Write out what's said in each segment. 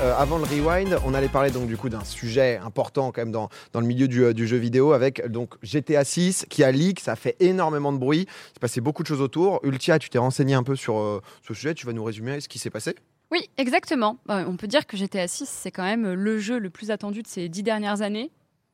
euh, avant le rewind, on allait parler donc du coup d'un sujet important quand même dans, dans le milieu du, euh, du jeu vidéo avec donc GTA 6 qui a leak, ça a fait énormément de bruit, il s'est passé beaucoup de choses autour. Ultia, tu t'es renseigné un peu sur euh, ce sujet, tu vas nous résumer ce qui s'est passé? Oui, exactement. Euh, on peut dire que GTA 6, c'est quand même le jeu le plus attendu de ces dix dernières années,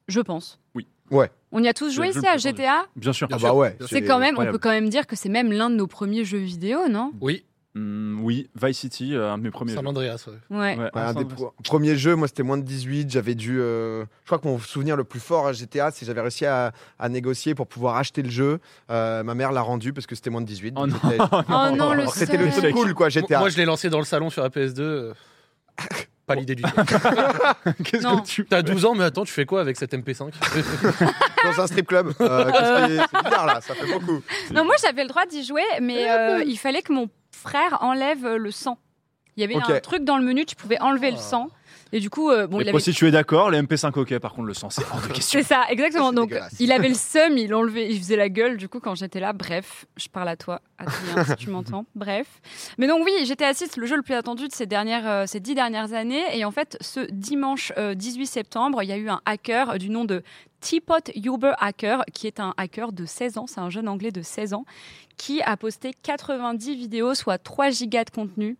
je pense. Oui. Ouais. On y a tous joué ici à. GTA Bien sûr. Ah bah ouais. C'est quand même, on peut quand même dire que c'est même l'un de nos premiers jeux vidéo, non? Oui, Hmm, oui, Vice City, euh, un de mes premiers. San jeux. Andreas. ouais. Ouais. Ouais, Ouais, ah, un des premiers jeux, moi c'était moins de 18, j'avais dû... euh, je crois que mon souvenir le plus fort à GTA, c'est que j'avais réussi à, à négocier pour pouvoir acheter le jeu. Euh, ma mère l'a rendu parce que c'était moins de 18. Oh non. Oh non, le C'était le seul. truc cool quoi, Moi, GTA. moi, je l'ai lancé dans le salon sur la PS2. euh, Pas l'idée du tout. Qu'est-ce que tu. T'as 12 ans, mais attends, tu fais quoi avec cette MP5 Dans un strip club. Euh, c'est bizarre là, ça fait beaucoup. Non, moi j'avais le droit d'y jouer, mais euh, il fallait que mon frère enlève euh, le sang. Il y avait un truc dans le menu, tu pouvais enlever le Ah. sang. Et du coup, euh, bon, il Et avait si tu es d'accord, les MP5 ok, par contre le sang, c'est hors de question. C'est ça, exactement. Donc, il avait le seum, il enlevait, il faisait la gueule, du coup, quand j'étais là. Bref, je parle à toi, Adrien, si tu m'entends. Bref. Mais donc, oui, GTA 6, le jeu le plus attendu de ces, dernières, euh, ces dix dernières années. Et en fait, ce dimanche euh, 18 septembre, il y a eu un hacker du nom de Teapot Uber Hacker, qui est un hacker de 16 ans, c'est un jeune anglais de 16 ans, qui a posté 90 vidéos, soit 3 gigas de contenu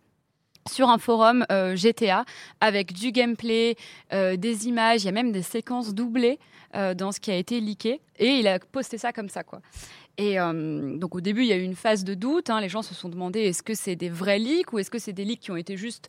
sur un forum euh, GTA avec du gameplay, euh, des images, il y a même des séquences doublées euh, dans ce qui a été leaké et il a posté ça comme ça quoi. Et donc au début il y a eu une phase de doute, hein, les gens se sont demandé est-ce que c'est des vrais leaks ou est-ce que c'est des leaks qui ont été juste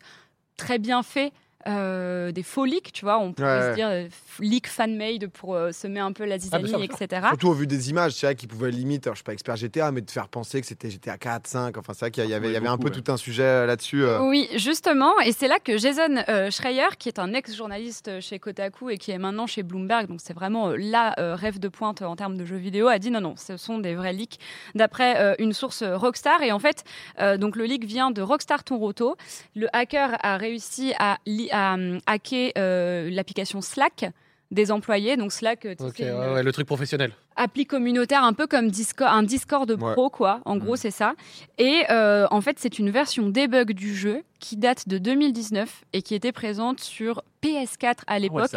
très bien faits euh, des faux leaks, tu vois, on pourrait Ouais. se dire euh, leak fan-made pour euh, semer un peu la zizanie, bien sûr. etc. Surtout au vu des images, c'est vrai qu'ils pouvaient limite, alors, je suis pas expert GTA, mais de faire penser que c'était GTA 4, 5, enfin c'est vrai qu'il y avait, il y avait un peu ouais. tout un sujet euh, là-dessus. euh. Oui, justement, et c'est là que Jason euh, Schreier, qui est un ex-journaliste chez Kotaku et qui est maintenant chez Bloomberg, donc c'est vraiment euh, la euh, rêve de pointe en termes de jeux vidéo, a dit non, non, ce sont des vrais leaks d'après euh, une source Rockstar. Et en fait, euh, donc le leak vient de Rockstar Toronto. Le hacker a réussi à, li- à, hum, hacker euh, l'application Slack des employés. Donc Slack, euh, ouais, ouais, le truc professionnel. appli communautaire un peu comme Discord, un Discord pro quoi. En gros Mhm. c'est ça. Et euh, en fait c'est une version debug du jeu qui date de 2019 et qui était présente sur PS4 à l'époque.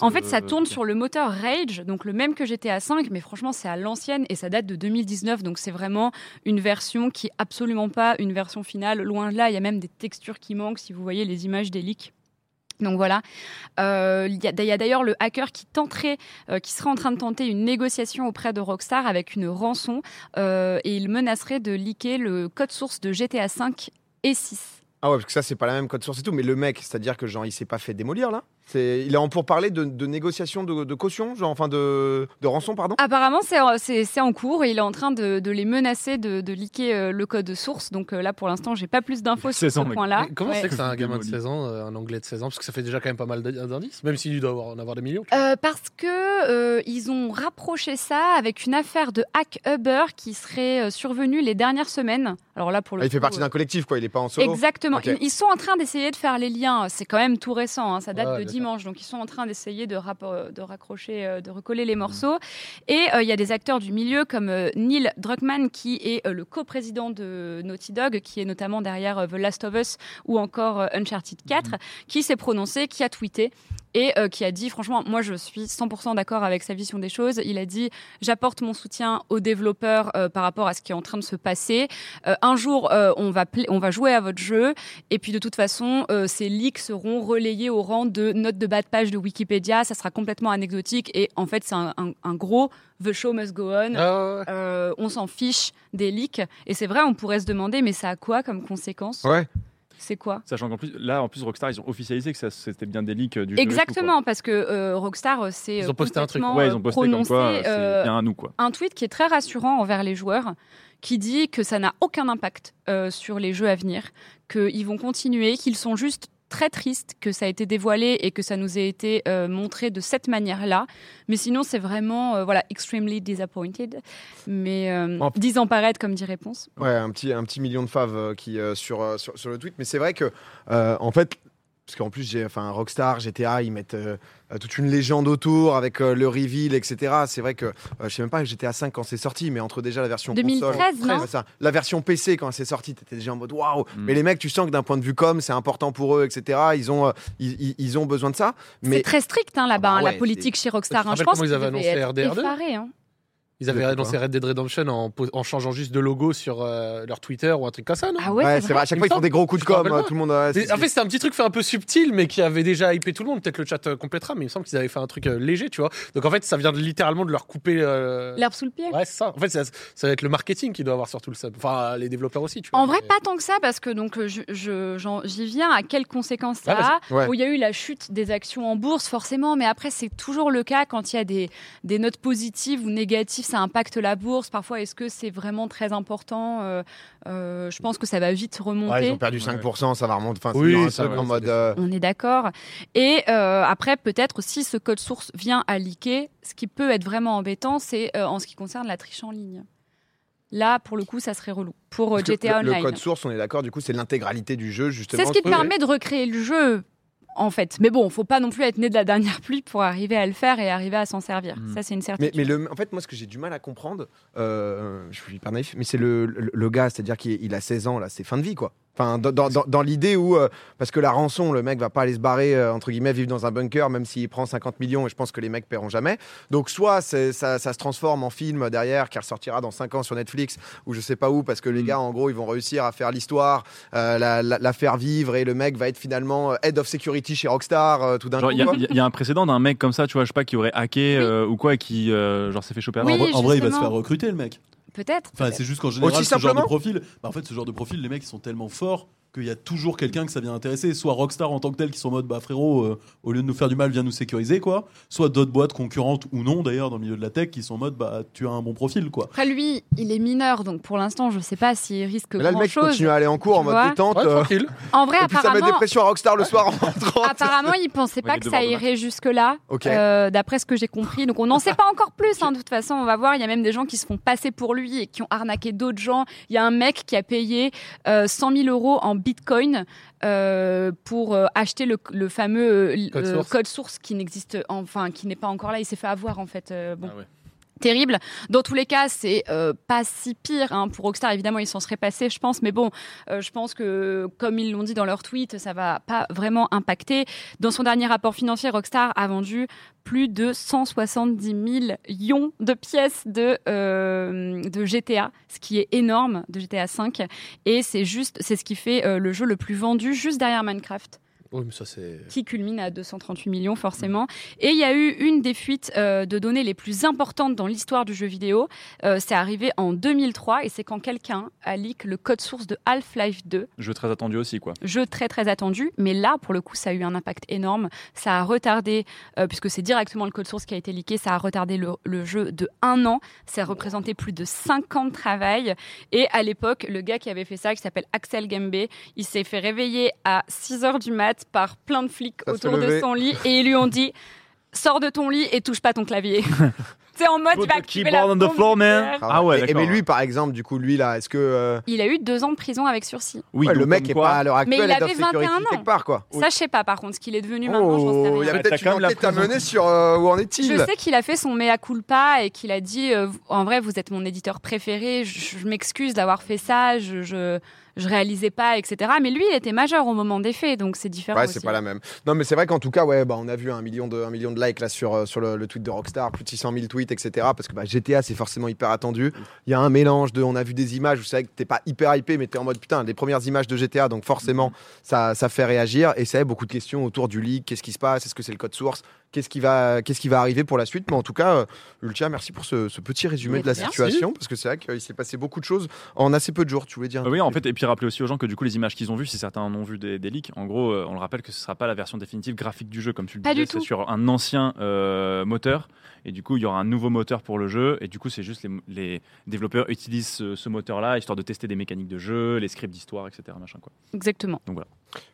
en fait, ça tourne sur le moteur Rage, donc le même que GTA 5, mais franchement, c'est à l'ancienne et ça date de 2019, donc c'est vraiment une version qui est absolument pas une version finale. Loin de là, il y a même des textures qui manquent si vous voyez les images des leaks. Donc voilà. Euh, Il y a, d'ailleurs le hacker qui tenterait, euh, qui serait en train de tenter une négociation auprès de Rockstar avec une rançon euh, et il menacerait de leaker le code source de GTA 5 et 6. Ah ouais, parce que ça, c'est pas la même code source et tout, mais le mec, c'est-à-dire que genre, il s'est pas fait démolir là? C'est, Il est en pour parler de, de négociation de, de caution, genre, enfin de, de rançon, pardon? Apparemment, c'est en- c'est c'est en cours et il est en train de, de les menacer de, de leaker euh, le code source. Donc euh, là, pour l'instant, j'ai pas plus d'infos sur 16 ce point-là. Mais comment Ouais. c'est que c'est un gamin de Démoli. 16 ans, euh, un anglais de 16 ans? Parce que ça fait déjà quand même pas mal d'indices, même s'il doit avoir, en avoir des millions. Euh, parce que euh, ils ont rapproché ça avec une affaire de hack Uber qui serait survenue les dernières semaines. Alors là, pour le Ah, Il fait coup, partie euh, d'un collectif, quoi, il est pas en solo. Exactement. Ils, ils sont en train d'essayer de faire les liens. C'est quand même tout récent. hein. Ça date Ouais, de. Dimanche. Donc, ils sont en train d'essayer de, rapp- de raccrocher, euh, de recoller les morceaux. Et euh, il y a des acteurs du milieu comme euh, Neil Druckmann, qui est euh, le coprésident de Naughty Dog, qui est notamment derrière euh, The Last of Us ou encore euh, Uncharted 4, qui s'est prononcé, qui a tweeté et euh, qui a dit franchement moi je suis 100% d'accord avec sa vision des choses. Il a dit j'apporte mon soutien aux développeurs euh, par rapport à ce qui est en train de se passer. Euh, un jour euh, on va on va jouer à votre jeu. Et puis de toute façon euh, ces leaks seront relayés au rang de notes de bas de page de Wikipédia. Ça sera complètement anecdotique. Et en fait c'est un, un- un gros the show must go on. Euh, on s'en fiche des leaks et c'est vrai on pourrait se demander mais ça a quoi comme conséquence? Ouais. C'est quoi Sachant qu'en plus, là, en plus, Rockstar, ils ont officialisé que c'était bien des leaks euh, du jeu Exactement, parce que euh, Rockstar, euh, c'est Ils ont posté un truc. Ouais, ils ont posté comme quoi euh, bien à nous, quoi. un tweet qui est très rassurant envers les joueurs, qui dit que ça n'a aucun impact euh, sur les jeux à venir, qu'ils vont continuer, qu'ils sont juste très tristes que ça a été dévoilé et que ça nous ait été euh, montré de cette manière-là. Mais sinon, c'est vraiment, euh, voilà, extremely disappointed. Mais euh, En- disant paraître, comme dit réponse. Ouais, un petit, un petit million de faves euh, qui, sur, sur, sur le tweet. Mais c'est vrai que, en fait, parce qu'en plus, j'ai, enfin, Rockstar, GTA, ils mettent euh, toute une légende autour avec euh, le reveal, etc. C'est vrai que euh, je sais même pas GTA 5 quand c'est sorti, mais entre déjà la version 2013, console, non Ouais, ça. la version PC quand c'est sorti, t'étais déjà en mode waouh. Mm. Mais les mecs, tu sens que d'un point de vue com, c'est important pour eux, etc. Ils ont, euh, ils, ils- ils ont besoin de ça. C'est Mais très strict hein, là-bas, Ah bah hein, la politique chez Rockstar. Hein. Je pense qu'ils avaient annoncé être RDR2? effarés, hein. Ils avaient annoncé. Red Dead Redemption en, en changeant juste de logo sur euh, leur Twitter ou un truc comme ça, non? Ah ouais, ouais, c'est c'est vrai. vrai. À chaque fois, ils font des gros coups de com. Tout le monde. c'est- En fait, c'était un petit truc fait un peu subtil, mais qui avait déjà hypé tout le monde. Peut-être le chat euh, complétera, mais il me semble qu'ils avaient fait un truc euh, léger, tu vois. Donc en fait, ça vient de- littéralement de leur couper. euh, L'herbe sous le pied. Ouais, c'est ça. En fait, ça, ça va être le marketing qui doit avoir surtout le sub. Enfin, les développeurs aussi, tu vois. En vrai, mais- pas tant que ça, parce que donc je- je- j'en- j'y viens à quelles conséquences ça a. Ouais. Bon, il y a eu la chute des actions en bourse, forcément, mais après, c'est toujours le cas quand il y a des, des notes positives ou négatives, ça impacte la bourse. Parfois, est-ce que c'est vraiment très important Euh, euh, Je pense que ça va vite remonter. Ouais, ils ont perdu Ouais. 5%, ça va remonter. Enfin, Oui, c'est un ça truc va, en mode. euh, On est d'accord. Et euh, après, peut-être si ce code source vient à leaker, ce qui peut être vraiment embêtant, c'est euh, en ce qui concerne la triche en ligne. Là, pour le coup, ça serait relou. Pour parce GTA le, le Online. code source, on est d'accord, du coup, c'est l'intégralité du jeu, justement. C'est ce qui te permet de recréer le jeu, en fait. Mais bon, faut pas non plus être né de la dernière pluie pour arriver à le faire et arriver à s'en servir. Mm. Ça, c'est une certitude. mais le, en fait, moi, ce que j'ai du mal à comprendre, euh, je suis hyper naïf, mais c'est le, le, le gars, c'est-à-dire qu'il il a 16 ans, là, c'est fin de vie, quoi. Enfin, dans, dans, dans- dans l'idée où, euh, parce que la rançon, le mec va pas aller se barrer, euh, entre guillemets, vivre dans un bunker, même s'il prend 50 millions, et je pense que les mecs paieront jamais. Donc, soit ça, ça se transforme en film derrière, qui ressortira dans 5 ans sur Netflix, ou je sais pas où, parce que les Mm. gars, en gros, ils vont réussir à faire l'histoire, euh, la, la- la faire vivre, et le mec va être finalement head of security chez Rockstar, euh, tout d'un Genre, coup. il y, a- y un précédent d'un mec comme ça, tu vois, je sais pas, qui aurait hacké Oui. euh, ou quoi, et qui euh, genre s'est fait choper. Oui, en, vrai, en vrai, il va se faire recruter, le mec. Peut-être. Enfin, c'est juste qu'en général, Aussi ce genre de simplement profil, bah, en fait, ce genre de profil, les mecs, ils sont tellement forts qu'il y a toujours quelqu'un que ça vient intéresser. Soit Rockstar en tant que tel, qui sont en mode, bah frérot, euh, au lieu de nous faire du mal, viens nous sécuriser, quoi. Soit d'autres boîtes concurrentes ou non, d'ailleurs, dans le milieu de la tech, qui sont en mode, bah tu as un bon profil, quoi. Après, lui, il est mineur, donc pour l'instant, je sais pas s'il risque Mais là, le mec continue à aller en cours en mode vois. détente. Ouais, euh. En vrai, et puis ça met des apparemment, pressions à Rockstar le soir en rentrant. apparemment, il pensait pas que ça irait jusque-là, Ok. euh, d'après ce que j'ai compris. Donc, on n'en sait pas encore plus. hein, de toute façon, on va voir. Il y a même des gens qui se font passer pour lui et qui ont arnaqué d'autres gens. Il y a un mec qui a payé euh, 100 000 euros en bitcoin euh, pour euh, acheter le, le fameux euh, Code source. code source qui n'existe, enfin, qui n'est pas encore là. Il s'est fait avoir, en fait. bon. Ah ouais. Terrible. Dans tous les cas, c'est euh, pas si pire hein. pour Rockstar. Évidemment, ils s'en seraient passés, je pense. Mais bon, euh, je pense que, comme ils l'ont dit dans leur tweet, ça va pas vraiment impacter. Dans son dernier rapport financier, Rockstar a vendu plus de 170 millions de pièces de, euh, GTA, ce qui est énorme, de GTA 5. Et c'est juste, c'est ce qui fait le jeu le plus vendu, juste derrière Minecraft Oui, mais ça, c'est. qui culmine à 238 millions forcément. Et il y a eu une des fuites euh, de données les plus importantes dans l'histoire du jeu vidéo. Euh, c'est arrivé en 2003 et c'est quand quelqu'un a leak le code source de Half-Life 2, Jeu très attendu aussi, quoi. jeu très très attendu. Mais là, pour le coup, ça a eu un impact énorme. Ça a retardé, euh, puisque c'est directement le code source qui a été leaké, ça a retardé le, le jeu de un an. Ça a représenté plus de 5 ans de travail. Et à l'époque, le gars qui avait fait ça, qui s'appelle Axel Gambé, il s'est fait réveiller à 6 heures du mat par plein de flics Ça autour de son lit et ils lui ont dit sors de ton lit et touche pas ton clavier. C'est en mode Put il va activer la on the floor, man. Ah ouais, Et- mais lui, par exemple, du coup, lui là, est-ce que euh, Il a eu deux ans de prison avec sursis. Oui, ouais, le mec est pas à l'heure Mais actuelle il head of avait 21 security ans. quelque part quoi Ça, je sais pas par contre ce qu'il est devenu maintenant, Oh, rien. il y a peut-être une quand même la enquête à prison. mener sur euh, où en est-il. Je sais qu'il a fait son mea culpa et qu'il a dit euh, en vrai vous êtes mon éditeur préféré, je, je m'excuse d'avoir fait ça, je, je je réalisais pas etc. Mais lui il était majeur au moment des faits donc c'est différent. Ouais, c'est pas la même. Non, mais c'est vrai qu'en tout cas, ouais, bah, on a vu un million de, un million de likes là sur, euh, sur le, le tweet de Rockstar, plus de 600 000 tweets, etc. Parce que bah, GTA, c'est forcément hyper attendu. Il y a un mélange de, on a vu des images où c'est vrai que t'es pas hyper hypé, mais t'es en mode putain, les premières images de GTA, donc forcément, ça, ça fait réagir. Et c'est beaucoup de questions autour du leak, qu'est-ce qui se passe, est-ce que c'est le code source, qu'est-ce qui va, qu'est-ce qui va arriver pour la suite. Mais en tout cas, euh, Ultia, merci pour ce, ce petit résumé Mais de la merci. situation, parce que c'est vrai qu'il s'est passé beaucoup de choses en assez peu de jours. Tu voulais dire Euh, oui, en fait, et puis rappeler aussi aux gens que du coup, les images qu'ils ont vues, si certains en ont vu des, des leaks, en gros, euh, on le rappelle que ce sera pas la version définitive graphique du jeu, comme tu le Pas disais, du c'est tout. sur un ancien euh, moteur, et du coup, il y aura un nouveau moteur pour le jeu, et du coup, c'est juste les, les développeurs utilisent ce, ce moteur-là, histoire de tester des mécaniques de jeu, les scripts d'histoire, etc. Machin, quoi. Exactement.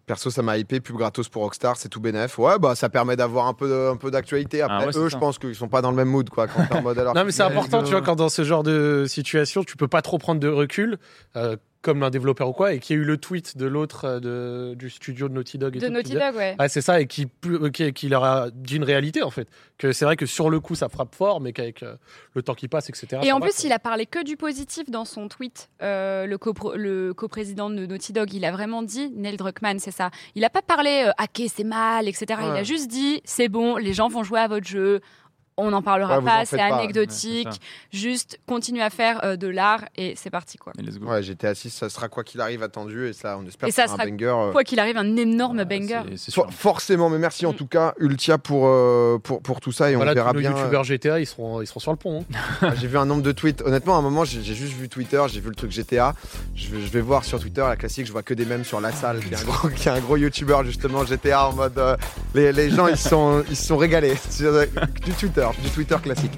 Perso, ça m'a hypé, pub gratos pour Rockstar, c'est tout bénef. Ouais, bah ça permet d'avoir un peu, un peu d'actualité. Après, Ah ouais, c'est eux, ça. je pense qu'ils sont pas dans le même mood, quoi. Quand t'es en mode alors. Non, mais c'est important, tu vois, quand dans ce genre de situation, tu peux pas trop prendre de recul. Euh, comme un développeur ou quoi, et qu'il y a eu le tweet de l'autre euh, de- du studio de Naughty Dog. Et De tout, Naughty qui Dog, ouais. Ouais, c'est ça, et qui, euh, qui, qui leur a dit une réalité en fait. Que c'est vrai que sur le coup ça frappe fort, mais qu'avec euh, le temps qui passe, etc. Et en plus, quoi. il a parlé que du positif dans son tweet. Euh, le, copro- le coprésident de Naughty Dog, il a vraiment dit, Neil Druckmann, c'est ça. Il n'a pas parlé hacker, c'est mal, etc. Il a juste dit, c'est bon, les gens vont jouer à votre jeu. On n'en parlera Ouais, pas, c'est anecdotique. Ouais, juste continue à faire euh, de l'art et c'est parti quoi. Ouais, GTA 6, ça sera quoi qu'il arrive attendu et ça, on espère Et que ça sera un banger. euh, Quoi qu'il arrive, un énorme Ouais, banger. For- forcément, mais merci en Mm. tout cas, Ultia, pour, euh, pour, pour tout ça et Voilà, on verra nos bien. youtubeurs GTA, ils seront, ils seront sur le pont. hein. J'ai vu un nombre de tweets. Honnêtement, à un moment, j'ai juste vu Twitter, j'ai vu le truc GTA. Je vais, je vais voir sur Twitter la classique, je vois que des mèmes sur la salle, qui est un gros, qui est un gros YouTuber justement GTA en mode. Les, gens, ils sont, ils sont régalés. Du Twitter, du Twitter classique.